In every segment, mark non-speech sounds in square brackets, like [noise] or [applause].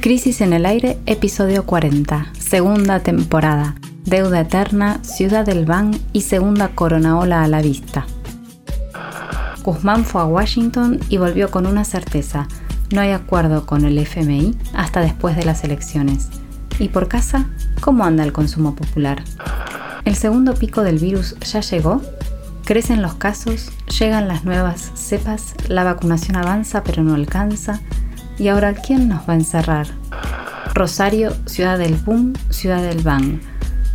Crisis en el Aire, episodio 40, segunda temporada. Deuda Eterna, Ciudad del Ban y segunda coronaola a la vista. Guzmán fue a Washington y volvió con una certeza. No hay acuerdo con el FMI hasta después de las elecciones. ¿Y por casa? ¿Cómo anda el consumo popular? ¿El segundo pico del virus ya llegó? Crecen los casos, llegan las nuevas cepas, la vacunación avanza pero no alcanza, ¿Y ahora quién nos va a encerrar? Rosario, ciudad del boom, ciudad del bang.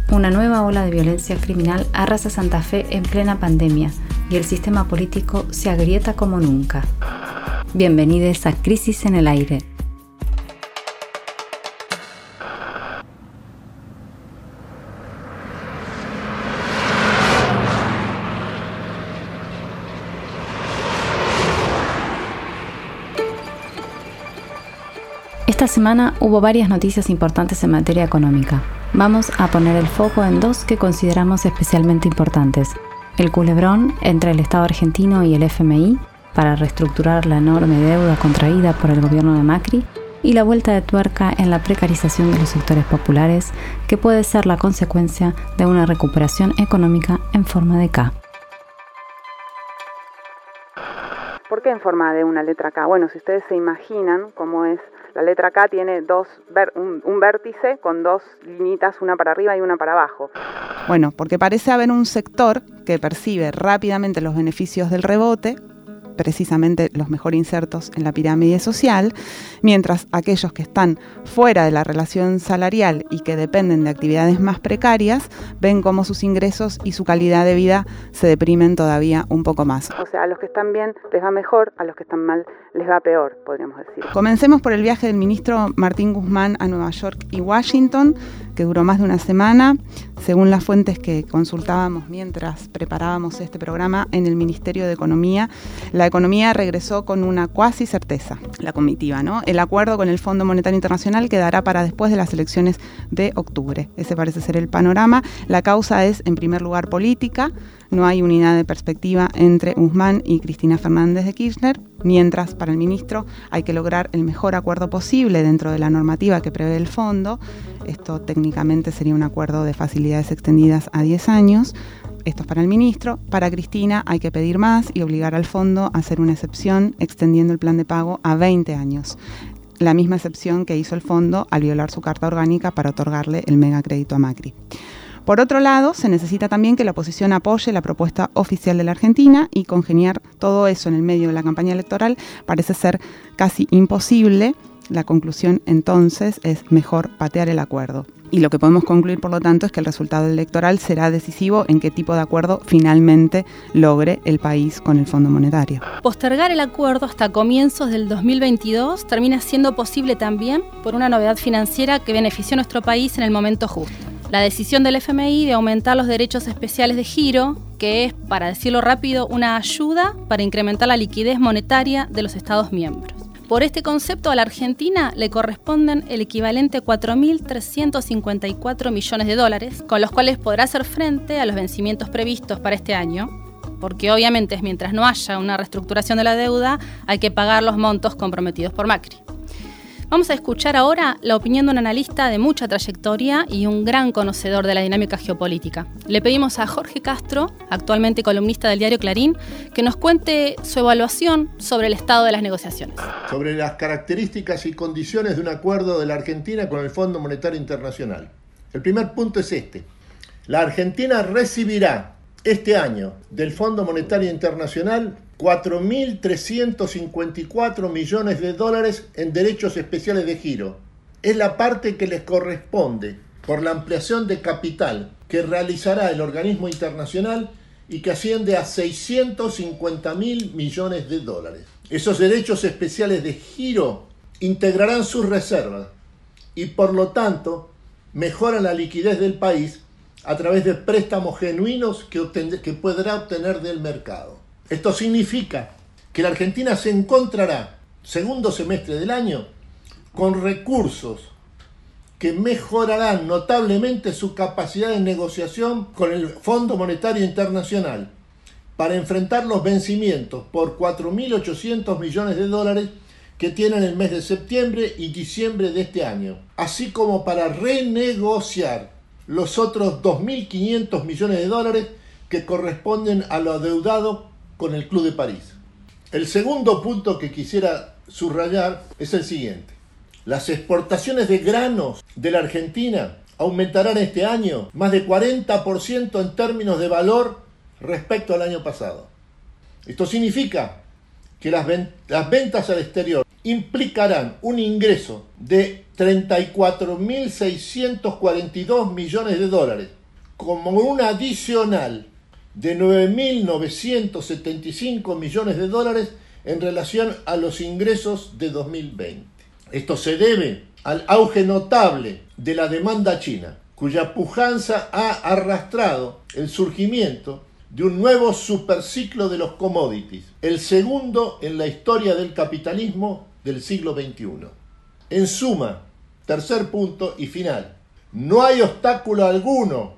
Una nueva ola de violencia criminal arrasa Santa Fe en plena pandemia y el sistema político se agrieta como nunca. Bienvenidos a Crisis en el Aire, Esta semana hubo varias noticias importantes en materia económica. Vamos a poner el foco en dos que consideramos especialmente importantes. El culebrón entre el Estado argentino y el FMI para reestructurar la enorme deuda contraída por el gobierno de Macri y la vuelta de tuerca en la precarización de los sectores populares que puede ser la consecuencia de una recuperación económica en forma de K. ¿Por qué en forma de una letra K? Bueno, si ustedes se imaginan cómo es la letra K tiene dos, un, vértice con dos linitas, una para arriba y una para abajo. Bueno, porque parece haber un sector que percibe rápidamente los beneficios del rebote, precisamente los mejor insertos en la pirámide social, mientras aquellos que están fuera de la relación salarial y que dependen de actividades más precarias ven cómo sus ingresos y su calidad de vida se deprimen todavía un poco más. O sea, a los que están bien les va mejor, a los que están mal les va peor, podríamos decir. Comencemos por el viaje del ministro Martín Guzmán a Nueva York y Washington, que duró más de una semana, según las fuentes que consultábamos mientras preparábamos este programa en el Ministerio de Economía. La economía regresó con una cuasi certeza, la comitiva, ¿no? El acuerdo con el Fondo Monetario Internacional quedará para después de las elecciones de octubre. Ese parece ser el panorama. La causa es, en primer lugar, política. No hay unidad de perspectiva entre Guzmán y Cristina Fernández de Kirchner, mientras para el ministro hay que lograr el mejor acuerdo posible dentro de la normativa que prevé el fondo. Esto técnicamente sería un acuerdo de facilidades extendidas a 10 años. Esto es para el ministro. Para Cristina hay que pedir más y obligar al fondo a hacer una excepción extendiendo el plan de pago a 20 años. La misma excepción que hizo el fondo al violar su carta orgánica para otorgarle el megacrédito a Macri. Por otro lado, se necesita también que la oposición apoye la propuesta oficial de la Argentina y congeniar todo eso en el medio de la campaña electoral parece ser casi imposible. La conclusión entonces es mejor patear el acuerdo. Y lo que podemos concluir, por lo tanto, es que el resultado electoral será decisivo en qué tipo de acuerdo finalmente logre el país con el Fondo Monetario. Postergar el acuerdo hasta comienzos del 2022 termina siendo posible también por una novedad financiera que benefició a nuestro país en el momento justo. La decisión del FMI de aumentar los derechos especiales de giro, que es, para decirlo rápido, una ayuda para incrementar la liquidez monetaria de los Estados miembros. Por este concepto a la Argentina le corresponden el equivalente a 4.354 millones de dólares, con los cuales podrá hacer frente a los vencimientos previstos para este año, porque obviamente mientras no haya una reestructuración de la deuda hay que pagar los montos comprometidos por Macri. Vamos a escuchar ahora la opinión de un analista de mucha trayectoria y un gran conocedor de la dinámica geopolítica. Le pedimos a Jorge Castro, actualmente columnista del diario Clarín, que nos cuente su evaluación sobre el estado de las negociaciones. Sobre las características y condiciones de un acuerdo de la Argentina con el Fondo Monetario Internacional. El primer punto es este. La Argentina recibirá este año del Fondo Monetario Internacional 4.354 millones de dólares en derechos especiales de giro. Es la parte que les corresponde por la ampliación de capital que realizará el organismo internacional y que asciende a 650 mil millones de dólares. Esos derechos especiales de giro integrarán sus reservas y por lo tanto mejoran la liquidez del país a través de préstamos genuinos que, que podrá obtener del mercado. Esto significa que la Argentina se encontrará, segundo semestre del año, con recursos que mejorarán notablemente su capacidad de negociación con el Fondo Monetario Internacional para enfrentar los vencimientos por 4.800 millones de dólares que tienen el mes de septiembre y diciembre de este año, así como para renegociar los otros 2.500 millones de dólares que corresponden a lo adeudado con el Club de París. El segundo punto que quisiera subrayar es el siguiente. Las exportaciones de granos de la Argentina aumentarán este año más de 40% en términos de valor respecto al año pasado. Esto significa que las, ventas al exterior implicarán un ingreso de 34.642 millones de dólares, como un adicional de 9.975 millones de dólares en relación a los ingresos de 2020. Esto se debe al auge notable de la demanda china, cuya pujanza ha arrastrado el surgimiento de un nuevo superciclo de los commodities, el segundo en la historia del capitalismo del siglo XXI. En suma, tercer punto y final, no hay obstáculo alguno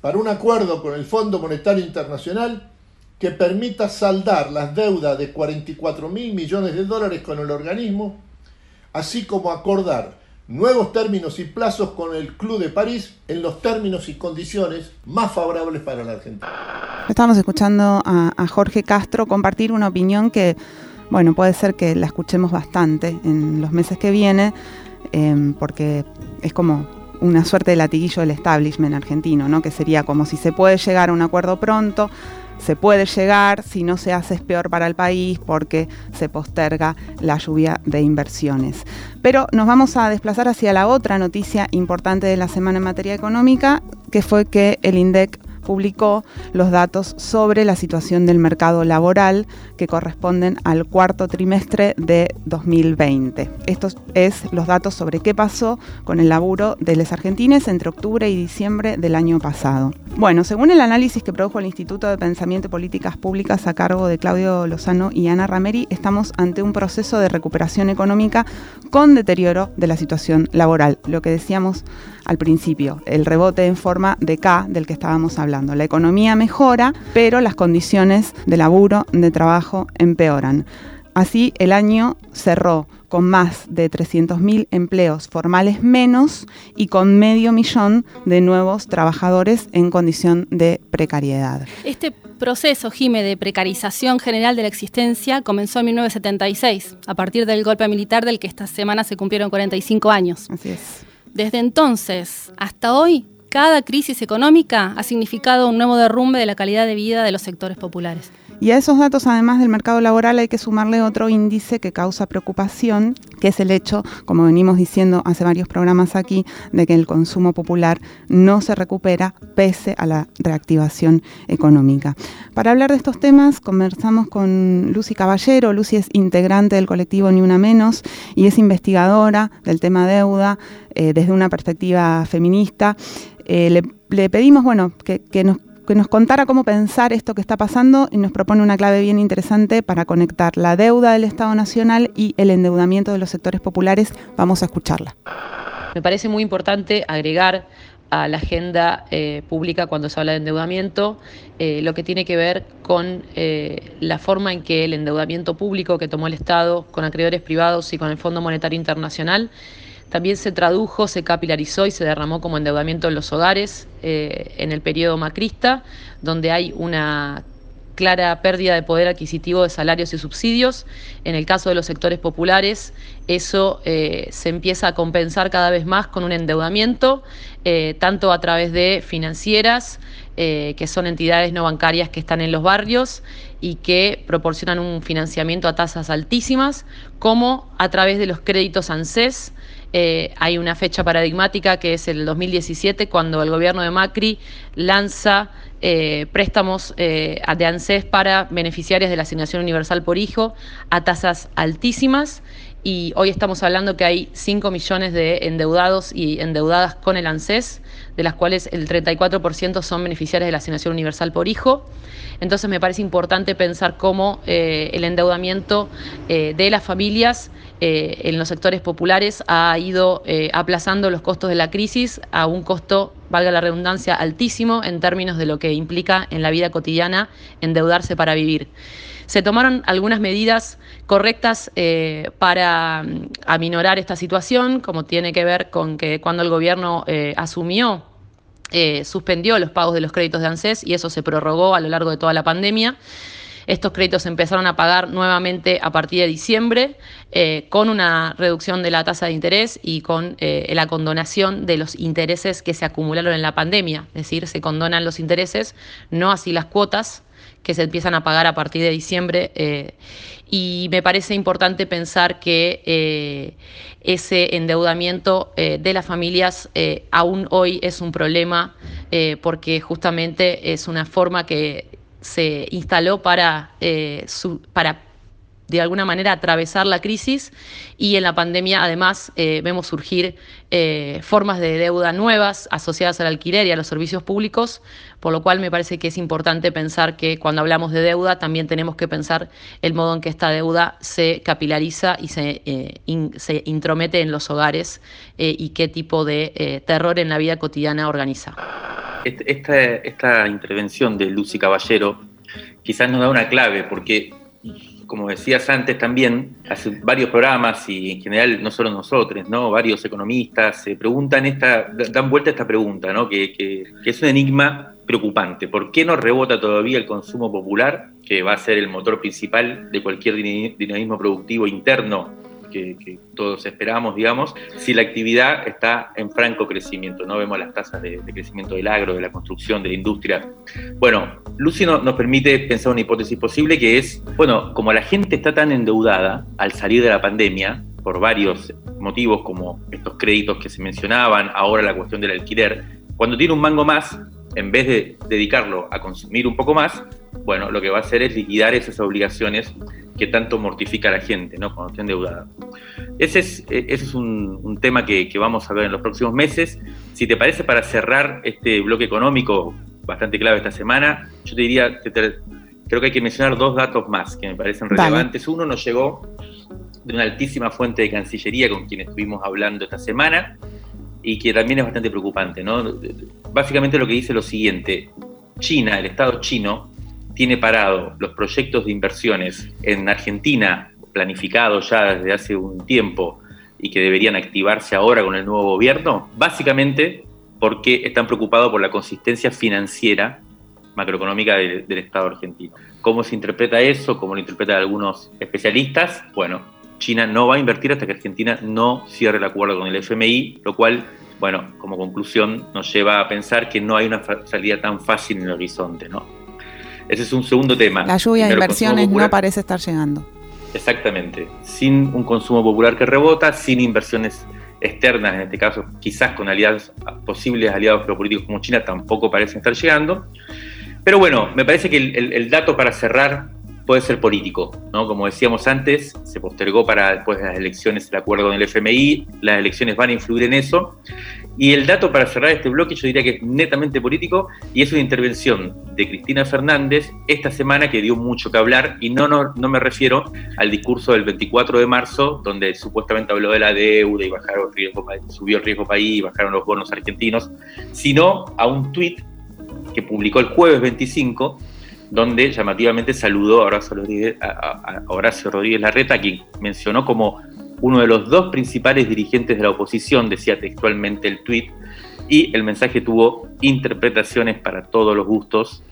para un acuerdo con el Fondo Monetario Internacional que permita saldar las deudas de 44 mil millones de dólares con el organismo, así como acordar nuevos términos y plazos con el Club de París en los términos y condiciones más favorables para la Argentina. Estamos escuchando a, Jorge Castro compartir una opinión que, bueno, puede ser que la escuchemos bastante en los meses que vienen, em, porque es como una suerte de latiguillo del establishment argentino, ¿no? que sería como si se puede llegar a un acuerdo pronto, se puede llegar, si no se hace es peor para el país porque se posterga la lluvia de inversiones. Pero nos vamos a desplazar hacia la otra noticia importante de la semana en materia económica, que fue que el INDEC publicó los datos sobre la situación del mercado laboral que corresponden al cuarto trimestre de 2020. Estos es los datos sobre qué pasó con el laburo de los argentines entre octubre y diciembre del año pasado. Bueno, según el análisis que produjo el Instituto de Pensamiento y Políticas Públicas a cargo de Claudio Lozano y Ana Rameri, estamos ante un proceso de recuperación económica con deterioro de la situación laboral, lo que decíamos al principio, el rebote en forma de K del que estábamos hablando. La economía mejora, pero las condiciones de laburo, de trabajo empeoran. Así, el año cerró con más de 300.000 empleos formales menos y con medio millón de nuevos trabajadores en condición de precariedad. Este proceso, Jime, de precarización general de la existencia comenzó en 1976, a partir del golpe militar del que esta semana se cumplieron 45 años. Así es. Desde entonces hasta hoy, cada crisis económica ha significado un nuevo derrumbe de la calidad de vida de los sectores populares. Y a esos datos, además del mercado laboral, hay que sumarle otro índice que causa preocupación, que es el hecho, como venimos diciendo hace varios programas aquí, de que el consumo popular no se recupera pese a la reactivación económica. Para hablar de estos temas, conversamos con Lucy Caballero. Lucy es integrante del colectivo Ni Una Menos y es investigadora del tema deuda eh, desde una perspectiva feminista. Eh, le, pedimos bueno, que, que nos que nos contara cómo pensar esto que está pasando y nos propone una clave bien interesante para conectar la deuda del Estado Nacional y el endeudamiento de los sectores populares. Vamos a escucharla. Me parece muy importante agregar a la agenda eh, pública cuando se habla de endeudamiento, eh, lo que tiene que ver con eh, la forma en que el endeudamiento público que tomó el Estado con acreedores privados y con el Fondo Monetario Internacional también se tradujo, se capilarizó y se derramó como endeudamiento en los hogares eh, en el periodo macrista, donde hay una clara pérdida de poder adquisitivo de salarios y subsidios. En el caso de los sectores populares, eso eh, se empieza a compensar cada vez más con un endeudamiento, eh, tanto a través de financieras, que son entidades no bancarias que están en los barrios y que proporcionan un financiamiento a tasas altísimas, como a través de los créditos ANSES, eh, hay una fecha paradigmática que es el 2017, cuando el gobierno de Macri lanza eh, préstamos eh, de ANSES para beneficiarios de la asignación universal por hijo a tasas altísimas. Y hoy estamos hablando que hay 5 millones de endeudados y endeudadas con el ANSES, de las cuales el 34% son beneficiarios de la asignación universal por hijo. Entonces me parece importante pensar cómo el endeudamiento de las familias eh, en los sectores populares ha ido eh, aplazando los costos de la crisis a un costo, valga la redundancia, altísimo en términos de lo que implica en la vida cotidiana endeudarse para vivir. Se tomaron algunas medidas correctas eh, para mm, aminorar esta situación, como tiene que ver con que cuando el gobierno asumió suspendió los pagos de los créditos de ANSES y eso se prorrogó a lo largo de toda la pandemia. Estos créditos se empezaron a pagar nuevamente a partir de diciembre eh, con una reducción de la tasa de interés y con eh, la condonación de los intereses que se acumularon en la pandemia. Es decir, se condonan los intereses, no así las cuotas que se empiezan a pagar a partir de diciembre. Eh, y me parece importante pensar que ese endeudamiento de las familias aún hoy es un problema porque justamente es una forma que se instaló para, eh, para de alguna manera atravesar la crisis y en la pandemia además eh, vemos surgir eh, formas de deuda nuevas asociadas al alquiler y a los servicios públicos, por lo cual me parece que es importante pensar que cuando hablamos de deuda también tenemos que pensar el modo en que esta deuda se capilariza y se, se intromete en los hogares y qué tipo de terror en la vida cotidiana organiza. Esta, esta intervención de Lucy Caballero quizás nos da una clave, porque, como decías antes también, hace varios programas y en general no solo nosotros, ¿no? varios economistas se preguntan esta, dan vuelta a esta pregunta, ¿no? que, que, que es un enigma preocupante. ¿Por qué no rebota todavía el consumo popular, que va a ser el motor principal de cualquier dinamismo productivo interno que, todos esperamos, digamos, si la actividad está en franco crecimiento. No vemos las tasas de, crecimiento del agro, de la construcción, de la industria. Bueno, Lucy nos permite pensar una hipótesis posible que es, bueno, como la gente está tan endeudada al salir de la pandemia, por varios motivos como estos créditos que se mencionaban, ahora la cuestión del alquiler, cuando tiene un mango más, en vez de dedicarlo a consumir un poco más, bueno, lo que va a hacer es liquidar esas obligaciones que tanto mortifica a la gente, ¿no? Cuando está endeudada. Ese es, ese es un, tema que, vamos a ver en los próximos meses. Si te parece, para cerrar este bloque económico bastante clave esta semana, yo te diría creo que hay que mencionar dos datos más que me parecen relevantes. Uno nos llegó de una altísima fuente de Cancillería con quien estuvimos hablando esta semana y que también es bastante preocupante. ¿no? Básicamente lo que dice lo siguiente, China, el Estado chino, tiene parado los proyectos de inversiones en Argentina, planificados ya desde hace un tiempo y que deberían activarse ahora con el nuevo gobierno, básicamente porque están preocupados por la consistencia financiera macroeconómica del, Estado argentino. ¿Cómo se interpreta eso? ¿Cómo lo interpretan algunos especialistas? Bueno, China no va a invertir hasta que Argentina no cierre el acuerdo con el FMI, lo cual, bueno, como conclusión nos lleva a pensar que no hay una salida tan fácil en el horizonte, ¿no? Ese es un segundo tema. La lluvia de inversiones no parece estar llegando. Exactamente. Sin un consumo popular que rebota, sin inversiones externas, en este caso quizás con aliados, posibles aliados geopolíticos como China, tampoco parecen estar llegando. Pero bueno, me parece que el, dato para cerrar puede ser político, ¿no? Como decíamos antes, se postergó para después de las elecciones el acuerdo con el FMI, las elecciones van a influir en eso, y el dato para cerrar este bloque yo diría que es netamente político y es una intervención de Cristina Fernández esta semana que dio mucho que hablar y no, no, me refiero al discurso del 24 de marzo donde supuestamente habló de la deuda y bajaron riesgo, subió el riesgo país bajaron los bonos argentinos, sino a un tuit que publicó el jueves 25 donde llamativamente saludó a Horacio Rodríguez, a Horacio Rodríguez Larreta, quien mencionó como uno de los dos principales dirigentes de la oposición, decía textualmente el tuit, y el mensaje tuvo interpretaciones para todos los gustos,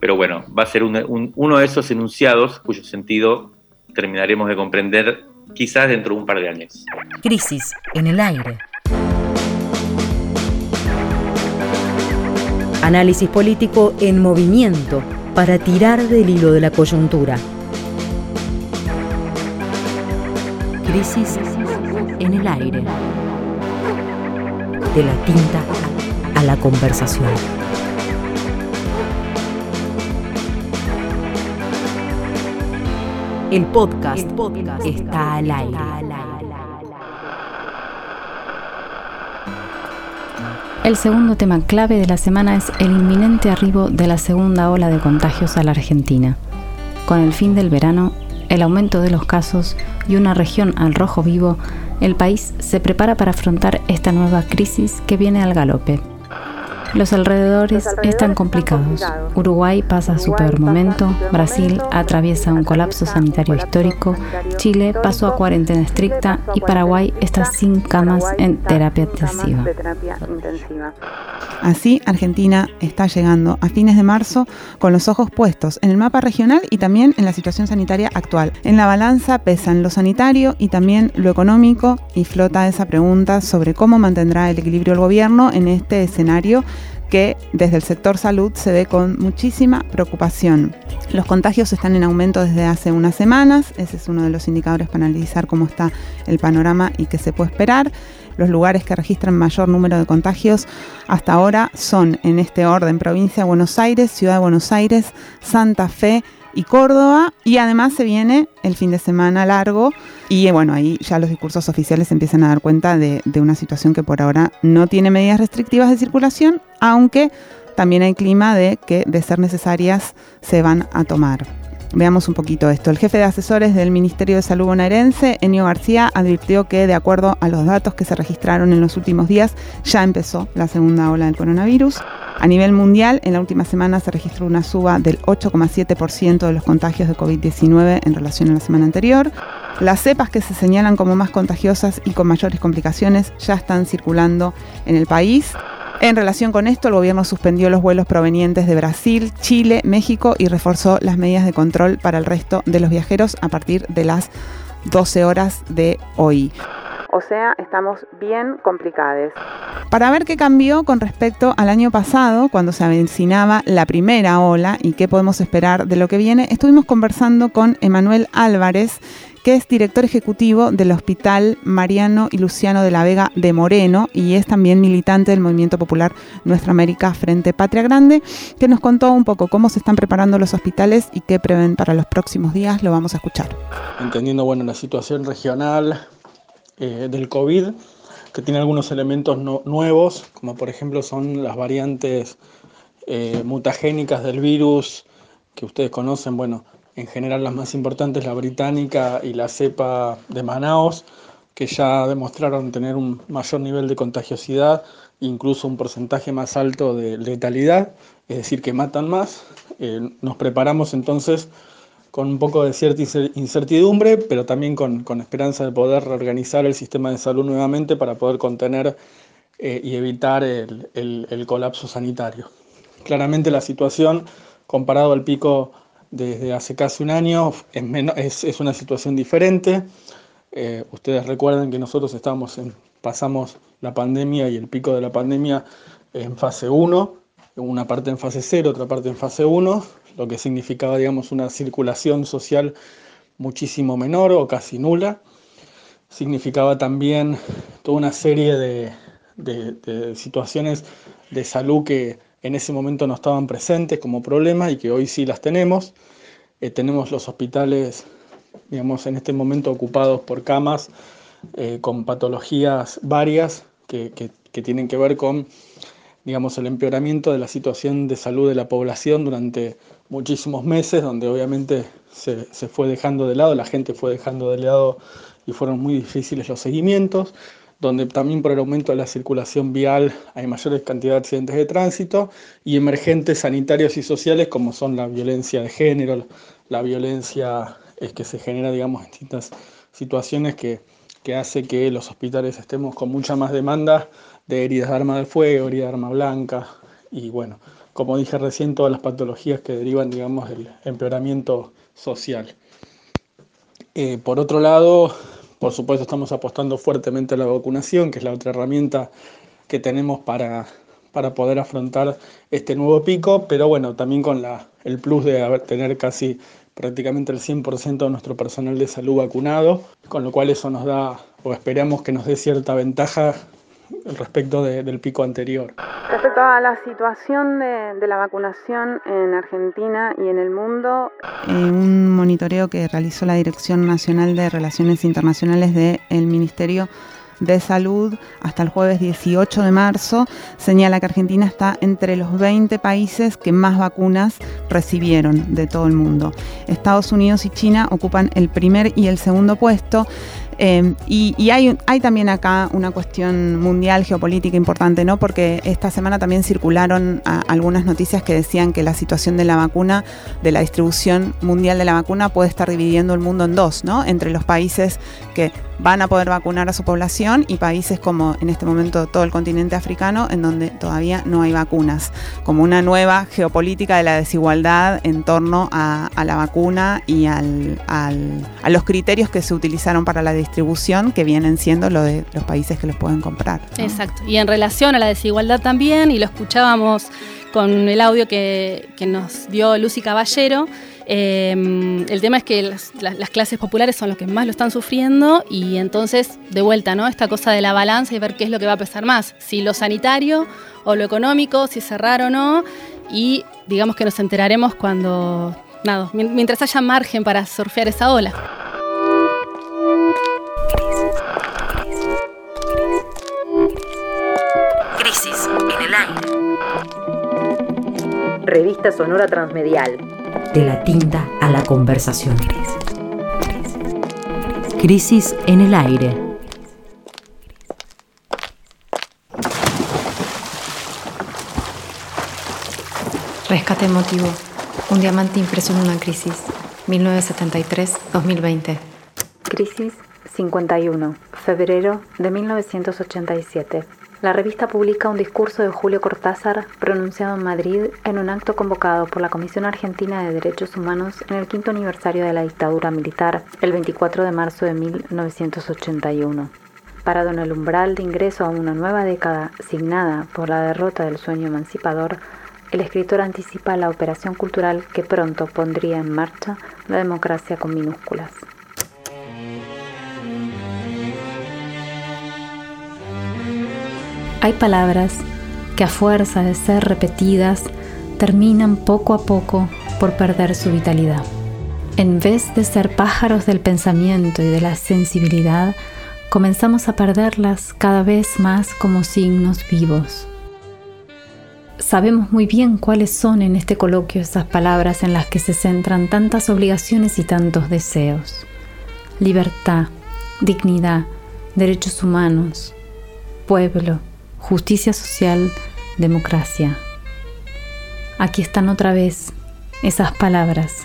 pero bueno, va a ser uno de esos enunciados cuyo sentido terminaremos de comprender quizás dentro de un par de años. Crisis en el aire. Análisis político en movimiento para tirar del hilo de la coyuntura. Crisis en el aire. De la tinta a la conversación. El podcast, está al aire. El segundo tema clave de la semana es el inminente arribo de la segunda ola de contagios a la Argentina. Con el fin del verano, el aumento de los casos y una región al rojo vivo, el país se prepara para afrontar esta nueva crisis que viene al galope. Los alrededores están complicados. Uruguay pasa su peor momento, Brasil atraviesa un colapso sanitario histórico, Chile pasó a cuarentena estricta y Paraguay está sin camas en terapia intensiva. Así, Argentina está llegando a fines de marzo con los ojos puestos en el mapa regional y también en la situación sanitaria actual. En la balanza pesan lo sanitario y también lo económico y flota esa pregunta sobre cómo mantendrá el equilibrio el gobierno en este escenario que desde el sector salud se ve con muchísima preocupación. Los contagios están en aumento desde hace unas semanas, ese es uno de los indicadores para analizar cómo está el panorama y qué se puede esperar. Los lugares que registran mayor número de contagios hasta ahora son en este orden provincia de Buenos Aires, Ciudad de Buenos Aires, Santa Fe, y Córdoba. Y además se viene el fin de semana largo. Y bueno, ahí ya los discursos oficiales empiezan a dar cuenta de, de una situación que por ahora no tiene medidas restrictivas de circulación, aunque también hay clima de que de ser necesarias se van a tomar. Veamos un poquito esto. El jefe de asesores del Ministerio de Salud bonaerense, Enio García, advirtió que de acuerdo a los datos que se registraron en los últimos días, ya empezó la segunda ola del coronavirus. A nivel mundial, en la última semana se registró una suba del 8,7% de los contagios de COVID-19 en relación a la semana anterior. Las cepas que se señalan como más contagiosas y con mayores complicaciones ya están circulando en el país. En relación con esto, el gobierno suspendió los vuelos provenientes de Brasil, Chile, México y reforzó las medidas de control para el resto de los viajeros a partir de las 12 horas de hoy. O sea, estamos bien complicados. Para ver qué cambió con respecto al año pasado, cuando se avecinaba la primera ola y qué podemos esperar de lo que viene, estuvimos conversando con Emanuel Álvarez, que es director ejecutivo del Hospital Mariano y Luciano de la Vega de Moreno y es también militante del Movimiento Popular Nuestra América Frente Patria Grande, que nos contó un poco cómo se están preparando los hospitales y qué prevén para los próximos días. Lo vamos a escuchar. Entendiendo bueno la situación regional eh, del COVID, que tiene algunos elementos nuevos, como por ejemplo son las variantes eh, mutagénicas del virus que ustedes conocen, bueno, en general las más importantes, la británica y la cepa de Manaos, que ya demostraron tener un mayor nivel de contagiosidad, incluso un porcentaje más alto de letalidad, es decir, que matan más. Eh, nos preparamos entonces con un poco de cierta incertidumbre, pero también con, esperanza de poder reorganizar el sistema de salud nuevamente para poder contener eh, y evitar el, el colapso sanitario. Claramente la situación, comparado al pico desde hace casi un año, es, es, una situación diferente. Eh, ustedes recuerden que nosotros estamos en, pasamos la pandemia y el pico de la pandemia en fase 1, una parte en fase 0, otra parte en fase 1, lo que significaba, digamos, una circulación social muchísimo menor o casi nula. Significaba también toda una serie de, de situaciones de salud que en ese momento no estaban presentes como problema y que hoy sí las tenemos. Eh, tenemos los hospitales, digamos, en este momento ocupados por camas eh, con patologías varias que, tienen que ver con, digamos, el empeoramiento de la situación de salud de la población durante muchísimos meses, donde obviamente se, se fue dejando de lado, la gente fue dejando de lado y fueron muy difíciles los seguimientos donde también por el aumento de la circulación vial hay mayores cantidades de accidentes de tránsito y emergentes sanitarios y sociales como son la violencia de género, la violencia es que se genera, digamos, en distintas situaciones que, que hace que los hospitales estemos con mucha más demanda de heridas de arma de fuego, heridas de arma blanca y bueno, como dije recién, todas las patologías que derivan, digamos, del empeoramiento social. Eh, por otro lado, por supuesto, estamos apostando fuertemente a la vacunación, que es la otra herramienta que tenemos para, para poder afrontar este nuevo pico, pero bueno, también con el plus de tener casi prácticamente el 100% de nuestro personal de salud vacunado, con lo cual eso nos da, o esperamos que nos dé cierta ventaja [laughs] respecto del pico anterior. Respecto a la situación de, la vacunación en Argentina y en el mundo. un monitoreo que realizó la Dirección Nacional de Relaciones Internacionales del Ministerio de Salud hasta el jueves 18 de marzo señala que Argentina está entre los 20 países que más vacunas recibieron de todo el mundo. Estados Unidos y China ocupan el primer y el segundo puesto Eh, y, hay, hay, también acá una cuestión mundial geopolítica importante, ¿no? Porque esta semana también circularon algunas noticias que decían que la situación de la vacuna, de la distribución mundial de la vacuna, puede estar dividiendo el mundo en dos, ¿no? Entre los países que van a poder vacunar a su población y países como en este momento todo el continente africano en donde todavía no hay vacunas, como una nueva geopolítica de la desigualdad en torno a, la vacuna y al, a los criterios que se utilizaron para la distribución que vienen siendo lo de los países que los pueden comprar. Exacto, y en relación a la desigualdad también, y lo escuchábamos con el audio que, que nos dio Lucy Caballero, Em, el tema es que las, clases populares son los que más lo están sufriendo y entonces, de vuelta, ¿no? Esta cosa de la balanza y ver qué es lo que va a pesar más, si lo sanitario o lo económico, si cerrar o no, y digamos que nos enteraremos cuando, nada, mientras haya margen para surfear esa ola. Revista Sonora Transmedial de la tinta a la conversación. Crisis en el aire. Rescate emotivo. Un diamante impreso en una crisis. 1973-2020. Crisis 51. Febrero de 1987. La revista publica un discurso de Julio Cortázar pronunciado en Madrid en un acto convocado por la Comisión Argentina de Derechos Humanos en el quinto aniversario de la dictadura militar, el 24 de marzo de 1981. Parado en el umbral de ingreso a una nueva década signada por la derrota del sueño emancipador, el escritor anticipa la operación cultural que pronto pondría en marcha la democracia con minúsculas. Hay palabras que a fuerza de ser repetidas terminan poco a poco por perder su vitalidad. En vez de ser pájaros del pensamiento y de la sensibilidad, comenzamos a perderlas cada vez más como signos vivos. Sabemos muy bien cuáles son en este coloquio esas palabras en las que se centran tantas obligaciones y tantos deseos. Libertad, dignidad, derechos humanos, pueblo, justicia social, democracia. Aquí están otra vez esas palabras.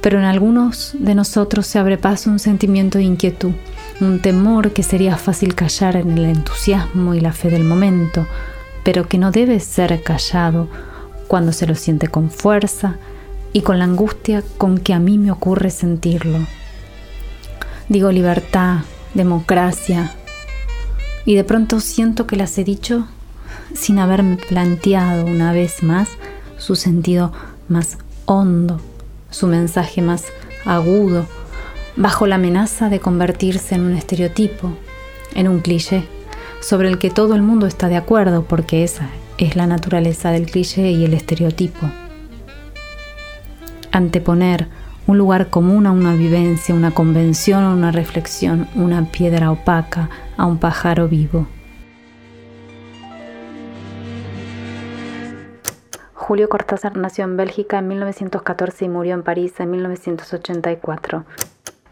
Pero en algunos de nosotros se abre paso un sentimiento de inquietud, un temor que sería fácil callar en el entusiasmo y la fe del momento, pero que no debe ser callado cuando se lo siente con fuerza y con la angustia con que a mí me ocurre sentirlo. Digo libertad, democracia, y de pronto siento que las he dicho sin haberme planteado una vez más su sentido más hondo, su mensaje más agudo, bajo la amenaza de convertirse en un estereotipo, en un cliché, sobre el que todo el mundo está de acuerdo porque esa es la naturaleza del cliché y el estereotipo. Anteponer un lugar común a una vivencia, una convención o una reflexión, una piedra opaca a un pájaro vivo. Julio Cortázar nació en Bélgica en 1914 y murió en París en 1984.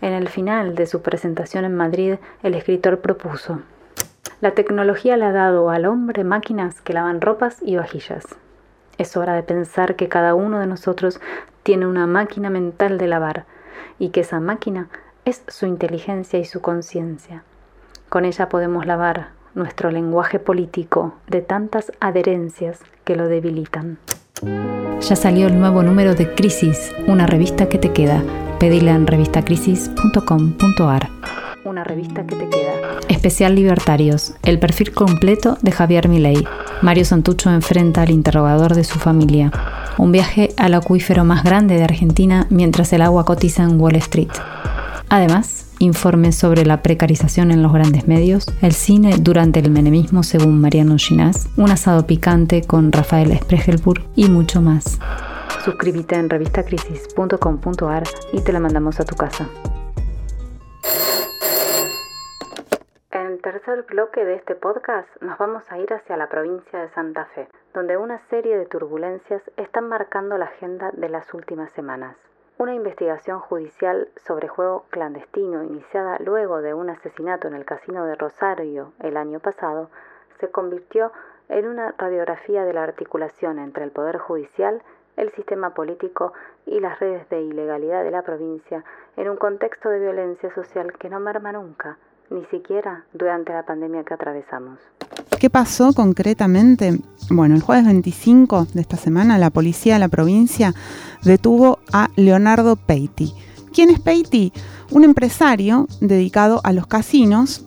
En el final de su presentación en Madrid, el escritor propuso, La tecnología le ha dado al hombre máquinas que lavan ropas y vajillas. Es hora de pensar que cada uno de nosotros tiene una máquina mental de lavar y que esa máquina es su inteligencia y su conciencia. Con ella podemos lavar nuestro lenguaje político de tantas adherencias que lo debilitan. Ya salió el nuevo número de Crisis, una revista que te queda. Pedile en revistacrisis.com.ar. Una revista que te queda. Especial Libertarios, el perfil completo de Javier Milei. Mario Santucho enfrenta al interrogador de su familia. Un viaje al acuífero más grande de Argentina mientras el agua cotiza en Wall Street. Además, informes sobre la precarización en los grandes medios, el cine durante el menemismo según Mariano Ginás, un asado picante con Rafael Spregelburg y mucho más. Suscríbete en revistacrisis.com.ar y te la mandamos a tu casa. En el tercer bloque de este podcast nos vamos a ir hacia la provincia de Santa Fe, donde una serie de turbulencias están marcando la agenda de las últimas semanas. Una investigación judicial sobre juego clandestino iniciada luego de un asesinato en el casino de Rosario el año pasado se convirtió en una radiografía de la articulación entre el Poder Judicial, el sistema político y las redes de ilegalidad de la provincia en un contexto de violencia social que no merma nunca, ni siquiera durante la pandemia que atravesamos. ¿Qué pasó concretamente? Bueno, el jueves 25 de esta semana la policía de la provincia detuvo a Leonardo Peiti. ¿Quién es Peiti? Un empresario dedicado a los casinos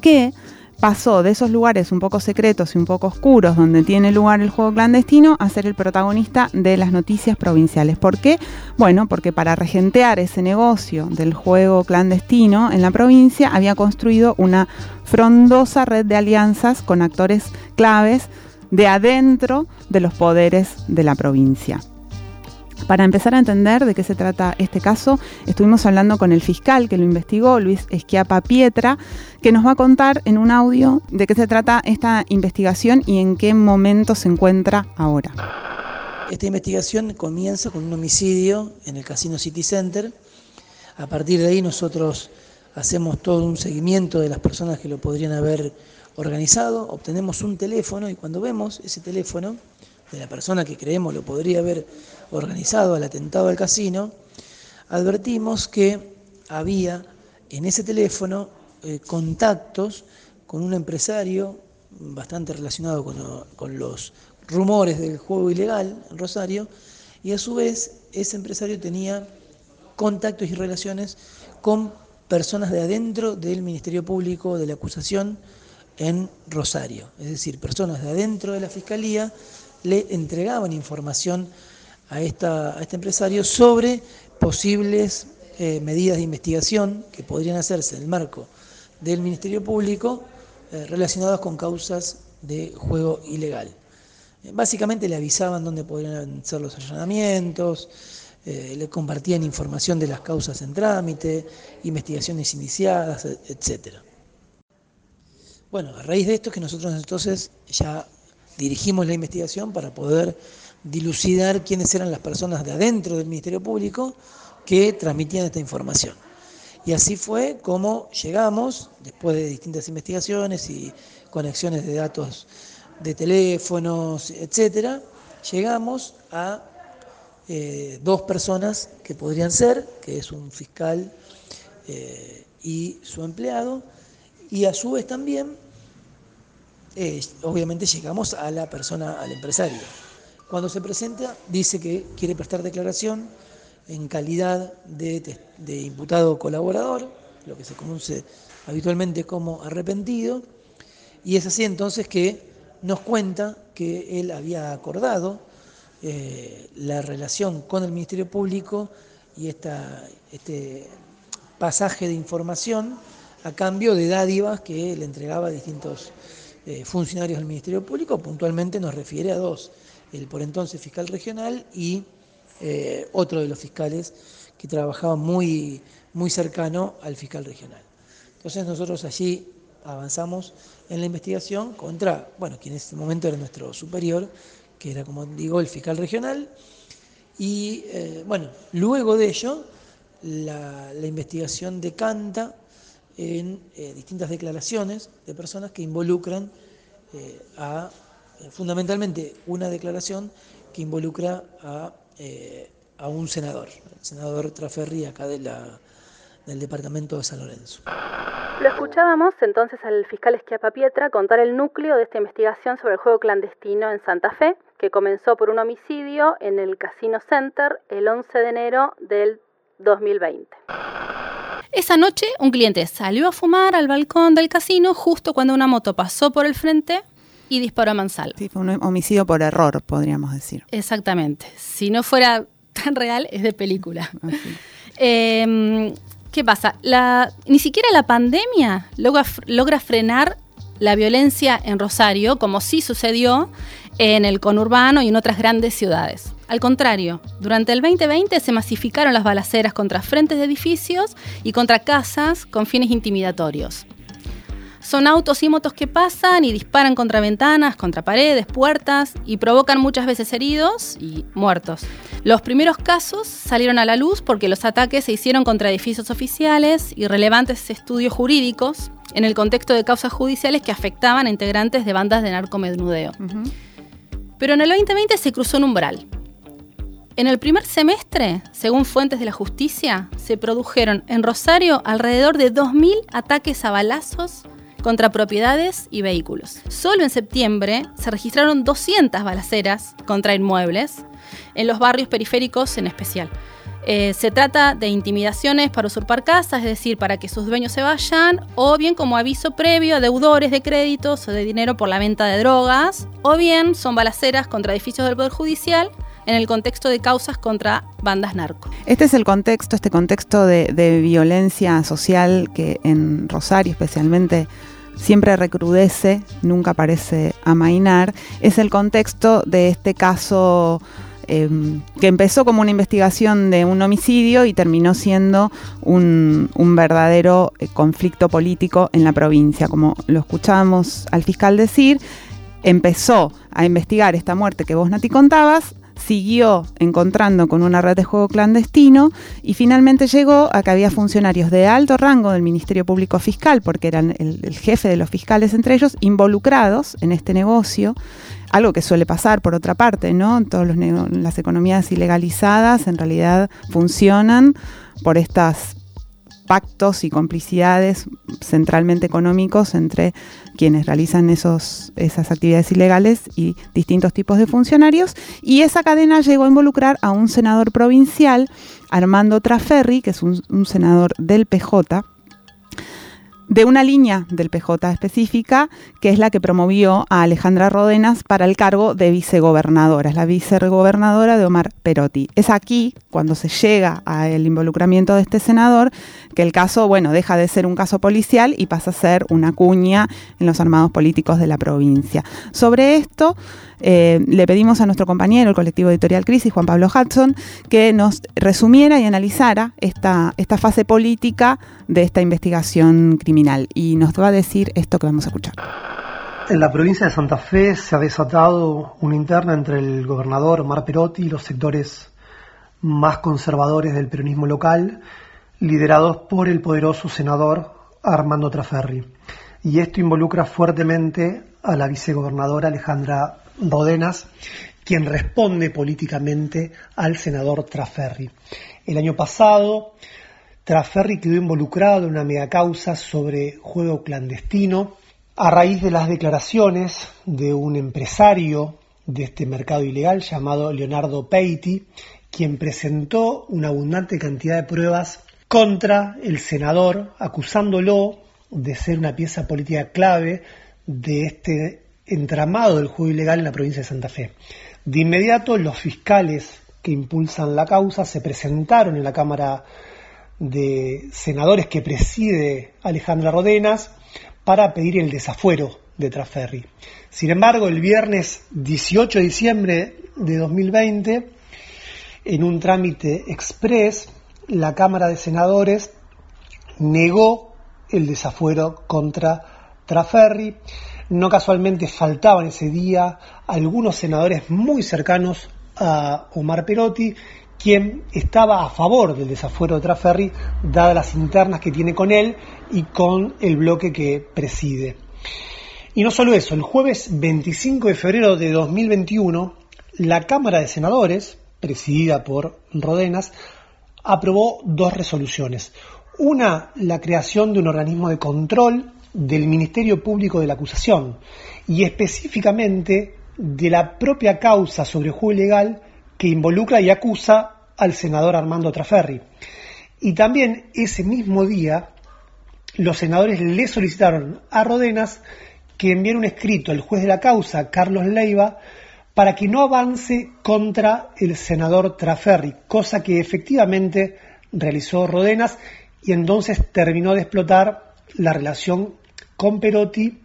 que pasó de esos lugares un poco secretos y un poco oscuros donde tiene lugar el juego clandestino a ser el protagonista de las noticias provinciales. ¿Por qué? Bueno, porque para regentear ese negocio del juego clandestino en la provincia había construido una frondosa red de alianzas con actores claves de adentro de los poderes de la provincia. Para empezar a entender de qué se trata este caso, estuvimos hablando con el fiscal que lo investigó, Luis Esquiapa Pietra, que nos va a contar en un audio de qué se trata esta investigación y en qué momento se encuentra ahora. Esta investigación comienza con un homicidio en el Casino City Center. A partir de ahí nosotros hacemos todo un seguimiento de las personas que lo podrían haber organizado, obtenemos un teléfono y cuando vemos ese teléfono de la persona que creemos lo podría haber organizado al atentado al casino, advertimos que había en ese teléfono eh, contactos con un empresario bastante relacionado con, con los rumores del juego ilegal en Rosario, y a su vez ese empresario tenía contactos y relaciones con personas de adentro del Ministerio Público de la acusación en Rosario, es decir, personas de adentro de la Fiscalía le entregaban información a, este empresario sobre posibles eh, medidas de investigación que podrían hacerse en el marco del Ministerio Público eh, relacionadas con causas de juego ilegal. Eh, básicamente le avisaban dónde podrían ser los allanamientos, le compartían información de las causas en trámite, investigaciones iniciadas, etc. Bueno, a raíz de esto que nosotros entonces ya dirigimos la investigación para poder dilucidar quiénes eran las personas de adentro del Ministerio Público que transmitían esta información. Y así fue como llegamos, después de distintas investigaciones y conexiones de datos de teléfonos, etcétera, llegamos a eh, dos personas que podrían ser, que es un fiscal eh, y su empleado, y a su vez también eh, obviamente llegamos a la persona, al empresario. Cuando se presenta, dice que quiere prestar declaración en calidad de, imputado colaborador, lo que se conoce habitualmente como arrepentido, y es así entonces que nos cuenta que él había acordado eh, la relación con el Ministerio Público y este pasaje de información a cambio de dádivas que le entregaba a distintos eh, funcionarios del Ministerio Público, puntualmente nos refiere a dos, el por entonces fiscal regional y eh, otro de los fiscales que trabajaba muy, muy cercano al fiscal regional. Entonces nosotros allí avanzamos en la investigación contra, bueno, quien en ese momento era nuestro superior, que era, como digo, el fiscal regional, y eh, bueno, luego de ello, la, investigación decanta en eh, distintas declaraciones de personas que involucran a, fundamentalmente, una declaración que involucra a, a un senador, el senador Traferri acá de la, del departamento de San Lorenzo. Lo escuchábamos entonces al fiscal Esquiapa Pietra contar el núcleo de esta investigación sobre el juego clandestino en Santa Fe, que comenzó por un homicidio en el Casino Center el 11 de enero del 2020. Esa noche un cliente salió a fumar al balcón del casino justo cuando una moto pasó por el frente y disparó a mansalva. Sí, fue un homicidio por error, podríamos decir. Exactamente. Si no fuera [laughs] tan real, es de película. Ah, [laughs] em, ¿Qué pasa? ni siquiera la pandemia logra, logra frenar la violencia en Rosario, como sí sucedió en el conurbano y en otras grandes ciudades. Al contrario, durante el 2020 se masificaron las balaceras contra frentes de edificios y contra casas con fines intimidatorios. Son autos y motos que pasan y disparan contra ventanas, contra paredes, puertas y provocan muchas veces heridos y muertos. Los primeros casos salieron a la luz porque los ataques se hicieron contra edificios oficiales y relevantes estudios jurídicos en el contexto de causas judiciales que afectaban a integrantes de bandas de narcomednudeo. Pero en el 2020 se cruzó un umbral. En el primer semestre, según fuentes de la justicia, se produjeron en Rosario alrededor de 2.000 ataques a balazos contra propiedades y vehículos. Solo en septiembre se registraron 200 balaceras contra inmuebles, en los barrios periféricos en especial. Eh, se trata de intimidaciones para usurpar casas, es decir, para que sus dueños se vayan, o bien como aviso previo a deudores de créditos o de dinero por la venta de drogas, o bien son balaceras contra edificios del Poder Judicial en el contexto de causas contra bandas narco. Este es el contexto, este contexto de, violencia social que en Rosario especialmente siempre recrudece, nunca parece amainar, es el contexto de este caso Em, que empezó como una investigación de un homicidio y terminó siendo un, verdadero eh, conflicto político en la provincia. Como lo escuchábamos al fiscal decir, empezó a investigar esta muerte que vos, Nati, contabas, siguió encontrando con una red de juego clandestino y finalmente llegó a que había funcionarios de alto rango del Ministerio Público Fiscal, porque eran el, el jefe de los fiscales entre ellos, involucrados en este negocio algo que suele pasar por otra parte, ¿no? Todas las economías ilegalizadas en realidad funcionan por estos pactos y complicidades centralmente económicos entre quienes realizan esos, esas actividades ilegales y distintos tipos de funcionarios. Y esa cadena llegó a involucrar a un senador provincial, Armando Traferri, que es un senador del PJ, de una línea del PJ específica, que es la que promovió a Alejandra Rodenas para el cargo de vicegobernadora, es la vicegobernadora de Omar Perotti. Es aquí, cuando se llega al involucramiento de este senador, que el caso, bueno, deja de ser un caso policial y pasa a ser una cuña en los armados políticos de la provincia. Sobre esto, eh, le pedimos a nuestro compañero, el colectivo editorial Crisis, Juan Pablo Hudson, que nos resumiera y analizara esta, esta fase política de esta investigación criminal. Y nos va a decir esto que vamos a escuchar. En la provincia de Santa Fe se ha desatado una interna entre el gobernador Omar Perotti y los sectores más conservadores del peronismo local, liderados por el poderoso senador Armando Traferri. Y esto involucra fuertemente a la vicegobernadora Alejandra Rodenas, quien responde políticamente al senador Traferri. El año pasado, Traferri quedó involucrado en una megacausa sobre juego clandestino a raíz de las declaraciones de un empresario de este mercado ilegal llamado Leonardo Peiti, quien presentó una abundante cantidad de pruebas contra el senador, acusándolo de ser una pieza política clave de este entramado del juego ilegal en la provincia de Santa Fe. De inmediato, los fiscales que impulsan la causa se presentaron en la Cámara de Senadores que preside Alejandra Rodenas para pedir el desafuero de Traferri. Sin embargo, el viernes 18 de diciembre de 2020, en un trámite express, la Cámara de Senadores negó el desafuero contra Traferri no casualmente faltaban ese día algunos senadores muy cercanos a Omar Perotti, quien estaba a favor del desafuero de Traferri, dadas las internas que tiene con él y con el bloque que preside. Y no solo eso, el jueves 25 de febrero de 2021, la Cámara de Senadores, presidida por Rodenas, aprobó dos resoluciones. Una, la creación de un organismo de control del Ministerio Público de la Acusación y específicamente de la propia causa sobre juego ilegal que involucra y acusa al senador Armando Traferri. Y también ese mismo día los senadores le solicitaron a Rodenas que enviara un escrito al juez de la causa, Carlos Leiva, para que no avance contra el senador Traferri, cosa que efectivamente realizó Rodenas y entonces terminó de explotar la relación con Perotti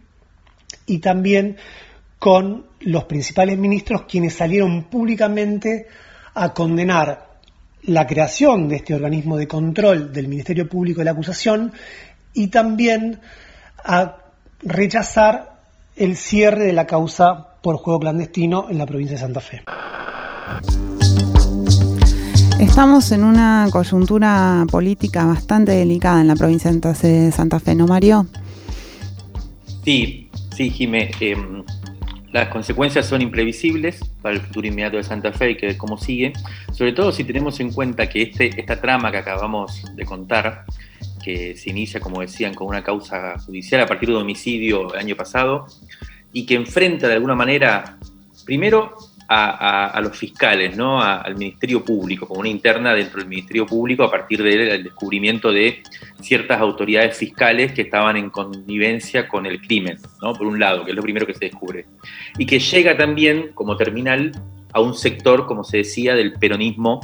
y también con los principales ministros quienes salieron públicamente a condenar la creación de este organismo de control del Ministerio Público de la Acusación y también a rechazar el cierre de la causa por juego clandestino en la provincia de Santa Fe. Estamos en una coyuntura política bastante delicada en la provincia de Santa Fe, ¿no, Mario? Sí, sí, Jimé. Em, las consecuencias son imprevisibles para el futuro inmediato de Santa Fe y que cómo sigue, sobre todo si tenemos en cuenta que este, esta trama que acabamos de contar, que se inicia, como decían, con una causa judicial a partir de homicidio el año pasado, y que enfrenta de alguna manera, primero, a, los fiscales, ¿no? al Ministerio Público, como una interna dentro del Ministerio Público a partir del descubrimiento de ciertas autoridades fiscales que estaban en connivencia con el crimen, ¿no? por un lado, que es lo primero que se descubre. Y que llega también como terminal a un sector, como se decía, del peronismo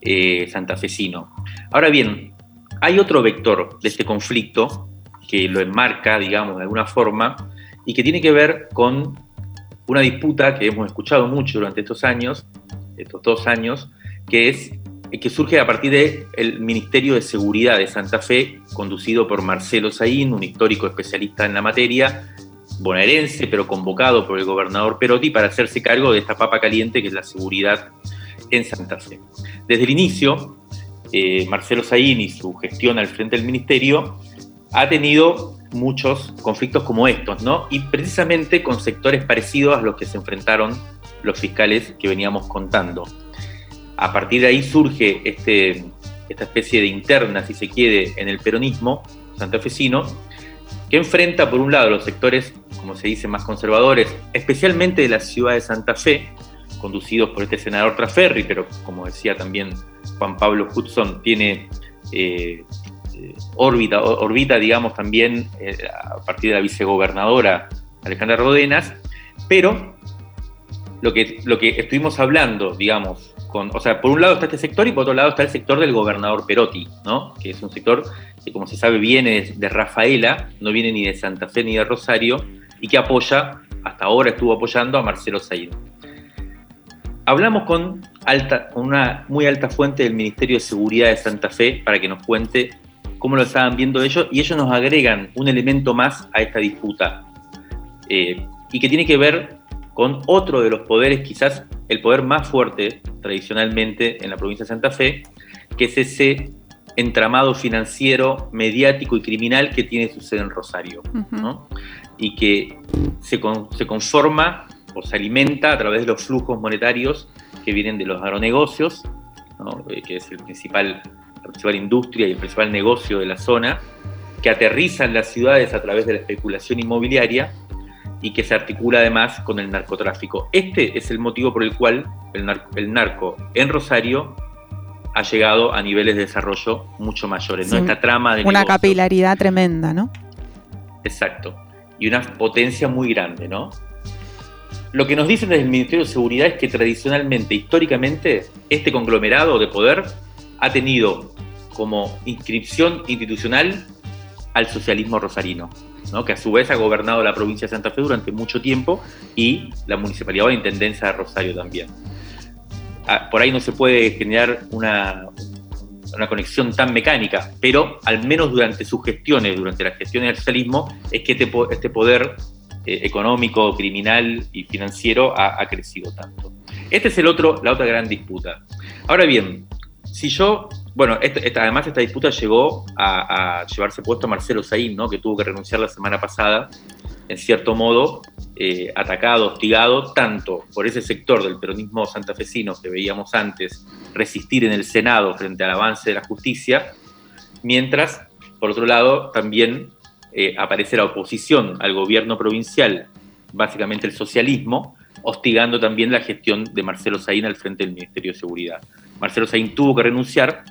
eh, santafesino. Ahora bien, hay otro vector de este conflicto que lo enmarca, digamos, de alguna forma, y que tiene que ver con una disputa que hemos escuchado mucho durante estos años, estos dos años, que es que surge a partir del Ministerio de Seguridad de Santa Fe, conducido por Marcelo Saín, un histórico especialista en la materia, bonaerense, pero convocado por el gobernador Perotti para hacerse cargo de esta papa caliente que es la seguridad en Santa Fe. Desde el inicio, eh, Marcelo Saín y su gestión al frente del ministerio ha tenido muchos conflictos como estos, ¿no? Y precisamente con sectores parecidos a los que se enfrentaron los fiscales que veníamos contando. A partir de ahí surge este, esta especie de interna, si se quiere, en el peronismo santafesino, que enfrenta por un lado los sectores, como se dice, más conservadores, especialmente de la ciudad de Santa Fe, conducidos por este senador Traferri, pero como decía también Juan Pablo Hudson, tiene eh, órbita, orbita, digamos, también eh, a partir de la vicegobernadora Alejandra Rodenas, pero lo que, lo que estuvimos hablando, digamos, con, o sea, por un lado está este sector y por otro lado está el sector del gobernador Perotti, ¿no? que es un sector que, como se sabe, viene de Rafaela, no viene ni de Santa Fe ni de Rosario, y que apoya, hasta ahora estuvo apoyando a Marcelo Saín. Hablamos con, alta, con una muy alta fuente del Ministerio de Seguridad de Santa Fe para que nos cuente cómo lo estaban viendo ellos, y ellos nos agregan un elemento más a esta disputa, eh, y que tiene que ver con otro de los poderes, quizás el poder más fuerte tradicionalmente en la provincia de Santa Fe, que es ese entramado financiero, mediático y criminal que tiene su sede en Rosario, y que se, se, conforma o se alimenta a través de los flujos monetarios que vienen de los agronegocios, eh, que es el principal la principal industria y el principal negocio de la zona, que aterriza en las ciudades a través de la especulación inmobiliaria y que se articula además con el narcotráfico. Este es el motivo por el cual el, narco, en Rosario ha llegado a niveles de desarrollo mucho mayores. ¿no? Esta trama de una capilaridad tremenda, ¿no? Exacto. Y una potencia muy grande, ¿no? Lo que nos dicen desde el Ministerio de Seguridad es que tradicionalmente, históricamente, este conglomerado de poder ha tenido como inscripción institucional al socialismo rosarino, ¿no? que a su vez ha gobernado la provincia de Santa Fe durante mucho tiempo y la municipalidad o la intendencia de Rosario también. Ah, por ahí no se puede generar una, una conexión tan mecánica, pero al menos durante sus gestiones, durante las gestiones del socialismo, es que este, este poder eh, económico, criminal y financiero ha, crecido tanto. Esta es la otra gran disputa. Ahora bien, si yo, bueno, además esta disputa llegó a, llevarse puesto a Marcelo Saín, ¿no? que tuvo que renunciar la semana pasada, en cierto modo, eh, atacado, hostigado, tanto por ese sector del peronismo santafesino que veíamos antes resistir en el Senado frente al avance de la justicia, mientras, por otro lado, también eh, aparece la oposición al gobierno provincial, básicamente el socialismo, hostigando también la gestión de Marcelo Saín al frente del Ministerio de Seguridad. Marcelo Saín tuvo que renunciar.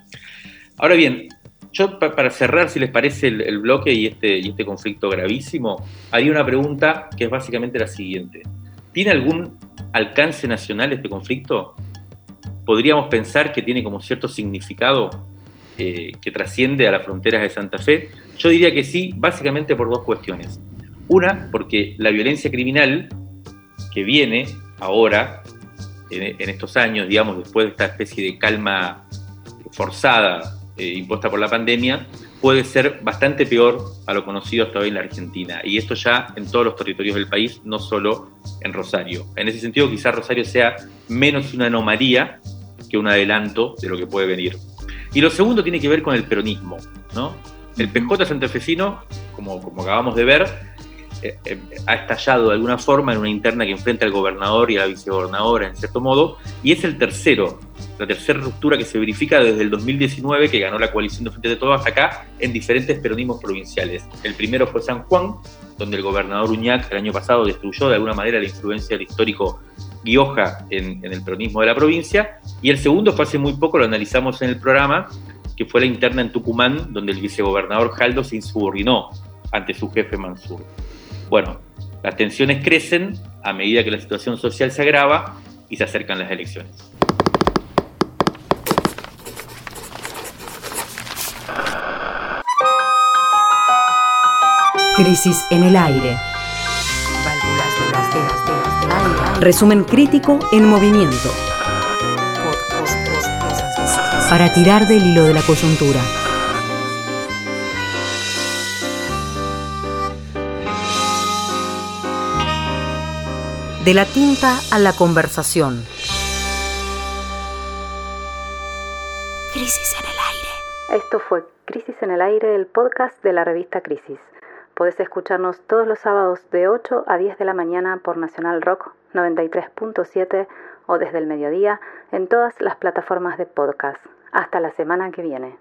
Ahora bien, yo para cerrar, si les parece el, bloque y este, y este conflicto gravísimo, hay una pregunta que es básicamente la siguiente. ¿Tiene algún alcance nacional este conflicto? ¿Podríamos pensar que tiene como cierto significado eh, que trasciende a las fronteras de Santa Fe? Yo diría que sí, básicamente por dos cuestiones. Una, porque la violencia criminal que viene ahora en, estos años, digamos, después de esta especie de calma forzada eh, impuesta por la pandemia, puede ser bastante peor a lo conocido hasta hoy en la Argentina. Y esto ya en todos los territorios del país, no solo en Rosario. En ese sentido, quizás Rosario sea menos una anomalía que un adelanto de lo que puede venir. Y lo segundo tiene que ver con el peronismo. ¿no? El PJ santafesino, como, como acabamos de ver, ha estallado de alguna forma en una interna que enfrenta al gobernador y a la vicegobernadora, en cierto modo, y es el tercero, la tercera ruptura que se verifica desde el 2019, que ganó la coalición de Frente de Todos acá, en diferentes peronismos provinciales. El primero fue San Juan, donde el gobernador Uñac el año pasado destruyó de alguna manera la influencia del histórico Guioja en, en el peronismo de la provincia, y el segundo fue hace muy poco, lo analizamos en el programa, que fue la interna en Tucumán, donde el vicegobernador Jaldo se insubordinó ante su jefe Mansur. Bueno, las tensiones crecen a medida que la situación social se agrava y se acercan las elecciones. Crisis en el aire. Resumen crítico en movimiento. Para tirar del hilo de la coyuntura. De la tinta a la conversación. Crisis en el aire. Esto fue Crisis en el aire, el podcast de la revista Crisis. Podés escucharnos todos los sábados de 8 a 10 de la mañana por Nacional Rock 93.7 o desde el mediodía en todas las plataformas de podcast. Hasta la semana que viene.